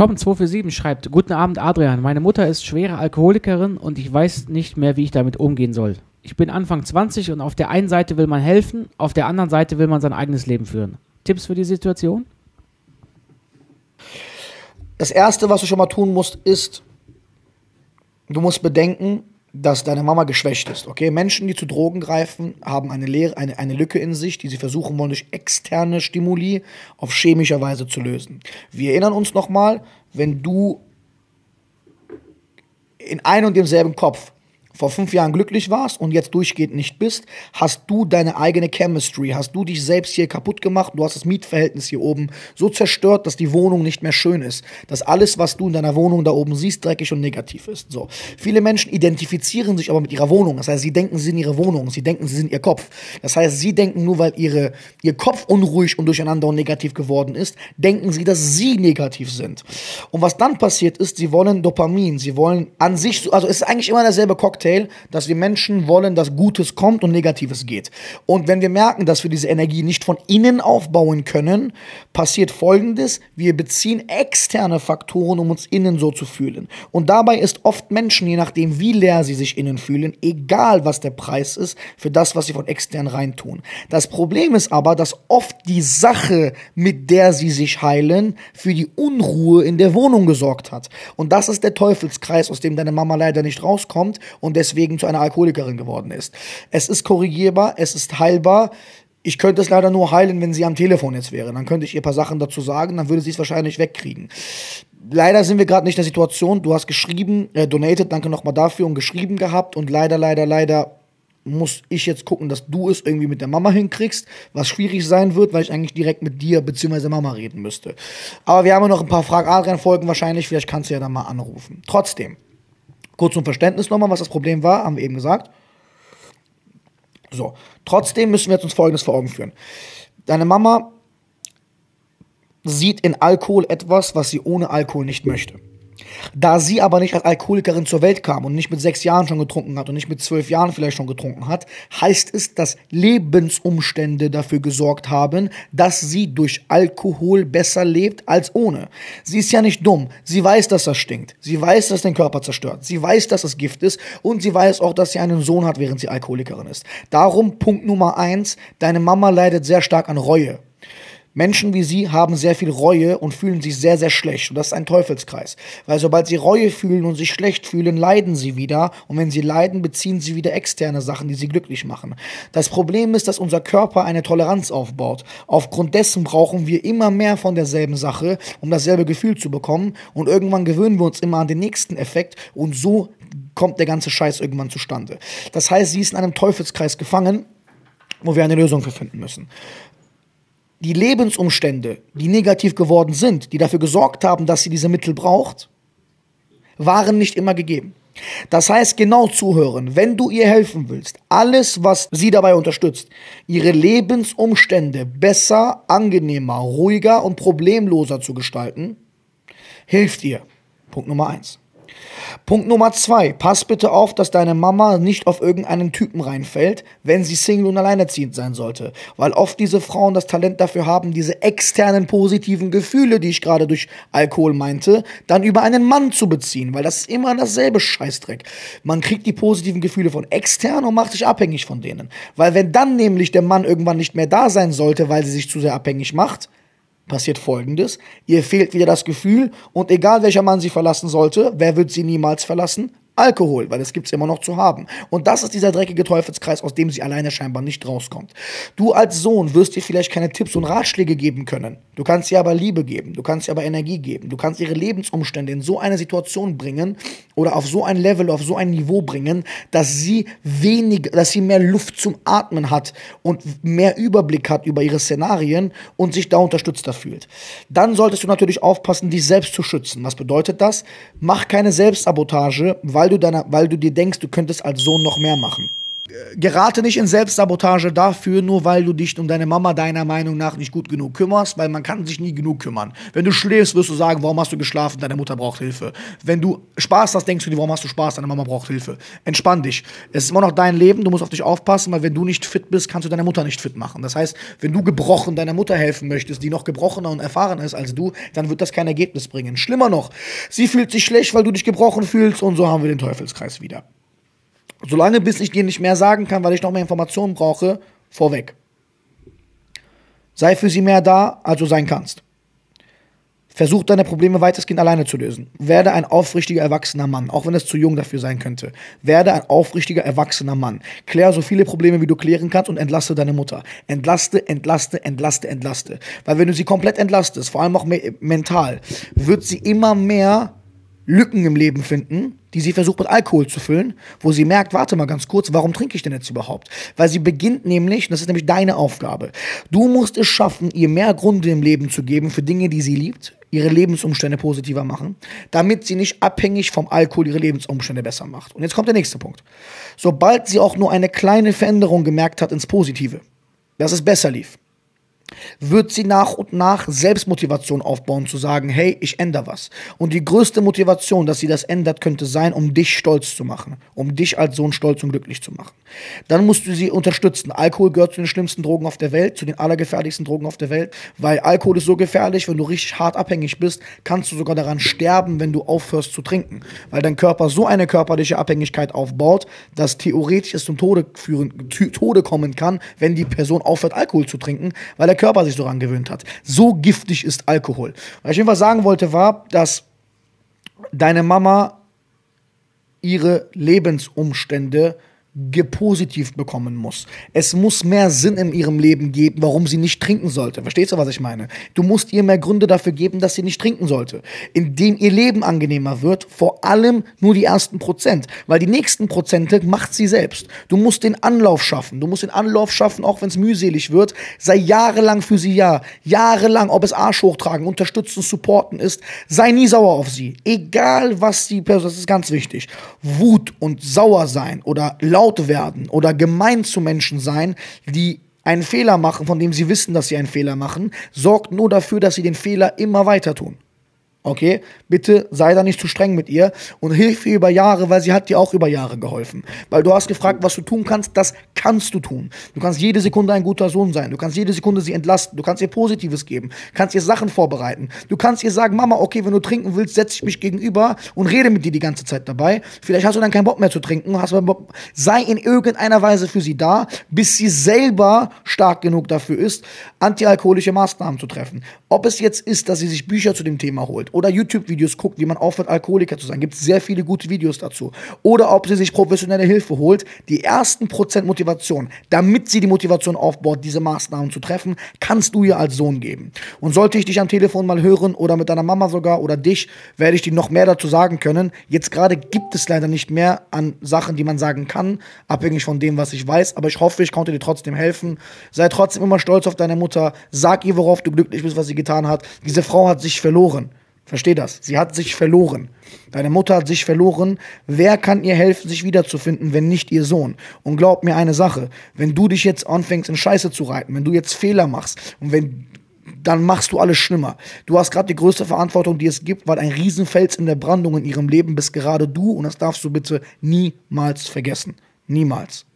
Tom247 schreibt: Guten Abend, Adrian. Meine Mutter ist schwere Alkoholikerin und ich weiß nicht mehr, wie ich damit umgehen soll. Ich bin Anfang 20 und auf der einen Seite will man helfen, auf der anderen Seite will man sein eigenes Leben führen. Tipps für die Situation? Das Erste, was du schon mal tun musst, ist, du musst bedenken, dass deine Mama geschwächt ist. Okay, Menschen, die zu Drogen greifen, haben eine, Leere, eine, eine Lücke in sich, die sie versuchen wollen, durch externe Stimuli auf chemischer Weise zu lösen. Wir erinnern uns nochmal, wenn du in einem und demselben Kopf vor fünf Jahren glücklich warst und jetzt durchgehend nicht bist, hast du deine eigene Chemistry, hast du dich selbst hier kaputt gemacht, du hast das Mietverhältnis hier oben so zerstört, dass die Wohnung nicht mehr schön ist, dass alles, was du in deiner Wohnung da oben siehst, dreckig und negativ ist. So. Viele Menschen identifizieren sich aber mit ihrer Wohnung, das heißt, sie denken, sie sind ihre Wohnung, sie denken, sie sind ihr Kopf. Das heißt, sie denken nur, weil ihre, ihr Kopf unruhig und durcheinander und negativ geworden ist, denken sie, dass sie negativ sind. Und was dann passiert ist, sie wollen Dopamin, sie wollen an sich, also es ist eigentlich immer derselbe Cocktail, Cocktail, dass wir Menschen wollen, dass Gutes kommt und Negatives geht. Und wenn wir merken, dass wir diese Energie nicht von innen aufbauen können, passiert Folgendes. Wir beziehen externe Faktoren, um uns innen so zu fühlen. Und dabei ist oft Menschen, je nachdem, wie leer sie sich innen fühlen, egal was der Preis ist, für das, was sie von extern reintun. Das Problem ist aber, dass oft die Sache, mit der sie sich heilen, für die Unruhe in der Wohnung gesorgt hat. Und das ist der Teufelskreis, aus dem deine Mama leider nicht rauskommt und deswegen zu einer Alkoholikerin geworden ist. Es ist korrigierbar, es ist heilbar. Ich könnte es leider nur heilen, wenn sie am Telefon jetzt wäre. Dann könnte ich ihr ein paar Sachen dazu sagen, dann würde sie es wahrscheinlich wegkriegen. Leider sind wir gerade nicht in der Situation. Du hast geschrieben, äh, donated, danke nochmal dafür und geschrieben gehabt und leider, leider, leider muss ich jetzt gucken, dass du es irgendwie mit der Mama hinkriegst, was schwierig sein wird, weil ich eigentlich direkt mit dir bzw. Mama reden müsste. Aber wir haben ja noch ein paar Frag-Adrian-Folgen wahrscheinlich, vielleicht kannst du ja dann mal anrufen. Trotzdem, Kurz zum Verständnis nochmal, was das Problem war, haben wir eben gesagt. So, trotzdem müssen wir jetzt uns Folgendes vor Augen führen. Deine Mama sieht in Alkohol etwas, was sie ohne Alkohol nicht möchte. Da sie aber nicht als Alkoholikerin zur Welt kam und nicht mit sechs Jahren schon getrunken hat und nicht mit zwölf Jahren vielleicht schon getrunken hat, heißt es, dass Lebensumstände dafür gesorgt haben, dass sie durch Alkohol besser lebt als ohne. Sie ist ja nicht dumm. Sie weiß, dass das stinkt. Sie weiß, dass den Körper zerstört. Sie weiß, dass es Gift ist und sie weiß auch, dass sie einen Sohn hat, während sie Alkoholikerin ist. Darum Punkt Nummer eins, deine Mama leidet sehr stark an Reue. Menschen wie sie haben sehr viel Reue und fühlen sich sehr, sehr schlecht. Und das ist ein Teufelskreis. Weil sobald sie Reue fühlen und sich schlecht fühlen, leiden sie wieder. Und wenn sie leiden, beziehen sie wieder externe Sachen, die sie glücklich machen. Das Problem ist, dass unser Körper eine Toleranz aufbaut. Aufgrund dessen brauchen wir immer mehr von derselben Sache, um dasselbe Gefühl zu bekommen. Und irgendwann gewöhnen wir uns immer an den nächsten Effekt. Und so kommt der ganze Scheiß irgendwann zustande. Das heißt, sie ist in einem Teufelskreis gefangen, wo wir eine Lösung für finden müssen die Lebensumstände, die negativ geworden sind, die dafür gesorgt haben, dass sie diese Mittel braucht, waren nicht immer gegeben. Das heißt, genau zuhören, wenn du ihr helfen willst, alles, was sie dabei unterstützt, ihre Lebensumstände besser, angenehmer, ruhiger und problemloser zu gestalten, hilft ihr. Punkt Nummer eins. Punkt Nummer zwei. Pass bitte auf, dass deine Mama nicht auf irgendeinen Typen reinfällt, wenn sie Single und alleinerziehend sein sollte. Weil oft diese Frauen das Talent dafür haben, diese externen positiven Gefühle, die ich gerade durch Alkohol meinte, dann über einen Mann zu beziehen. Weil das ist immer dasselbe Scheißdreck. Man kriegt die positiven Gefühle von extern und macht sich abhängig von denen. Weil wenn dann nämlich der Mann irgendwann nicht mehr da sein sollte, weil sie sich zu sehr abhängig macht, passiert folgendes. Ihr fehlt wieder das Gefühl und egal welcher Mann sie verlassen sollte, wer wird sie niemals verlassen? Alkohol, weil das gibt es immer noch zu haben. Und das ist dieser dreckige Teufelskreis, aus dem sie alleine scheinbar nicht rauskommt. Du als Sohn wirst ihr vielleicht keine Tipps und Ratschläge geben können. Du kannst ihr aber Liebe geben, du kannst ihr aber Energie geben, du kannst ihre Lebensumstände in so eine Situation bringen oder auf so ein Level, auf so ein Niveau bringen, dass sie wenig, dass sie mehr Luft zum Atmen hat und mehr Überblick hat über ihre Szenarien und sich da unterstützter fühlt. Dann solltest du natürlich aufpassen, dich selbst zu schützen. Was bedeutet das? Mach keine Selbstsabotage, weil du, deiner, weil du dir denkst, du könntest als Sohn noch mehr machen. Gerate nicht in Selbstsabotage dafür, nur weil du dich um deine Mama deiner Meinung nach nicht gut genug kümmerst, weil man kann sich nie genug kümmern. Wenn du schläfst, wirst du sagen, warum hast du geschlafen? Deine Mutter braucht Hilfe. Wenn du Spaß hast, denkst du dir, warum hast du Spaß? Deine Mama braucht Hilfe. Entspann dich. Es ist immer noch dein Leben, du musst auf dich aufpassen, weil wenn du nicht fit bist, kannst du deine Mutter nicht fit machen. Das heißt, wenn du gebrochen deiner Mutter helfen möchtest, die noch gebrochener und erfahrener ist als du, dann wird das kein Ergebnis bringen. Schlimmer noch, sie fühlt sich schlecht, weil du dich gebrochen fühlst und so haben wir den Teufelskreis wieder. Solange bis ich dir nicht mehr sagen kann, weil ich noch mehr Informationen brauche, vorweg. Sei für sie mehr da, als du sein kannst. Versuch deine Probleme weitestgehend alleine zu lösen. Werde ein aufrichtiger, erwachsener Mann, auch wenn es zu jung dafür sein könnte. Werde ein aufrichtiger, erwachsener Mann. Klär so viele Probleme, wie du klären kannst und entlaste deine Mutter. Entlaste, entlaste, entlaste, entlaste. Weil wenn du sie komplett entlastest, vor allem auch me mental, wird sie immer mehr Lücken im Leben finden, die sie versucht mit Alkohol zu füllen, wo sie merkt, warte mal ganz kurz, warum trinke ich denn jetzt überhaupt? Weil sie beginnt nämlich, das ist nämlich deine Aufgabe, du musst es schaffen, ihr mehr Gründe im Leben zu geben für Dinge, die sie liebt, ihre Lebensumstände positiver machen, damit sie nicht abhängig vom Alkohol ihre Lebensumstände besser macht. Und jetzt kommt der nächste Punkt. Sobald sie auch nur eine kleine Veränderung gemerkt hat ins Positive, dass es besser lief, wird sie nach und nach Selbstmotivation aufbauen, zu sagen, hey, ich ändere was. Und die größte Motivation, dass sie das ändert, könnte sein, um dich stolz zu machen, um dich als Sohn stolz und glücklich zu machen. Dann musst du sie unterstützen. Alkohol gehört zu den schlimmsten Drogen auf der Welt, zu den allergefährlichsten Drogen auf der Welt, weil Alkohol ist so gefährlich, wenn du richtig hart abhängig bist, kannst du sogar daran sterben, wenn du aufhörst zu trinken, weil dein Körper so eine körperliche Abhängigkeit aufbaut, dass theoretisch es zum Tode, führen, Tode kommen kann, wenn die Person aufhört, Alkohol zu trinken, weil der Körper sich so daran gewöhnt hat. So giftig ist Alkohol. Was ich jedenfalls sagen wollte, war, dass deine Mama ihre Lebensumstände gepositiv bekommen muss. Es muss mehr Sinn in ihrem Leben geben, warum sie nicht trinken sollte. Verstehst du, was ich meine? Du musst ihr mehr Gründe dafür geben, dass sie nicht trinken sollte. Indem ihr Leben angenehmer wird, vor allem nur die ersten Prozent. Weil die nächsten Prozente macht sie selbst. Du musst den Anlauf schaffen. Du musst den Anlauf schaffen, auch wenn es mühselig wird. Sei jahrelang für sie ja. Jahrelang, ob es Arsch hochtragen, unterstützen, supporten ist. Sei nie sauer auf sie. Egal, was sie, das ist ganz wichtig. Wut und sauer sein oder laut laut werden oder gemein zu Menschen sein, die einen Fehler machen, von dem sie wissen, dass sie einen Fehler machen, sorgt nur dafür, dass sie den Fehler immer weiter tun. Okay, bitte sei da nicht zu streng mit ihr und hilf ihr über Jahre, weil sie hat dir auch über Jahre geholfen. Weil du hast gefragt, was du tun kannst, das kannst du tun. Du kannst jede Sekunde ein guter Sohn sein. Du kannst jede Sekunde sie entlasten. Du kannst ihr Positives geben. kannst ihr Sachen vorbereiten. Du kannst ihr sagen, Mama, okay, wenn du trinken willst, setze ich mich gegenüber und rede mit dir die ganze Zeit dabei. Vielleicht hast du dann keinen Bock mehr zu trinken. Hast Bock. Sei in irgendeiner Weise für sie da, bis sie selber stark genug dafür ist, antialkoholische Maßnahmen zu treffen. Ob es jetzt ist, dass sie sich Bücher zu dem Thema holt oder YouTube-Videos guckt, wie man aufhört, Alkoholiker zu sein. Gibt sehr viele gute Videos dazu. Oder ob sie sich professionelle Hilfe holt. Die ersten Prozent Motivation, damit sie die Motivation aufbaut, diese Maßnahmen zu treffen, kannst du ihr als Sohn geben. Und sollte ich dich am Telefon mal hören oder mit deiner Mama sogar oder dich, werde ich dir noch mehr dazu sagen können. Jetzt gerade gibt es leider nicht mehr an Sachen, die man sagen kann, abhängig von dem, was ich weiß. Aber ich hoffe, ich konnte dir trotzdem helfen. Sei trotzdem immer stolz auf deine Mutter. Sag ihr, worauf du glücklich bist, was sie getan hat. Diese Frau hat sich verloren. Versteh das. Sie hat sich verloren. Deine Mutter hat sich verloren. Wer kann ihr helfen, sich wiederzufinden, wenn nicht ihr Sohn? Und glaub mir eine Sache. Wenn du dich jetzt anfängst, in Scheiße zu reiten, wenn du jetzt Fehler machst und wenn dann machst du alles schlimmer. Du hast gerade die größte Verantwortung, die es gibt, weil ein Riesenfels in der Brandung in ihrem Leben bist gerade du und das darfst du bitte niemals vergessen. Niemals.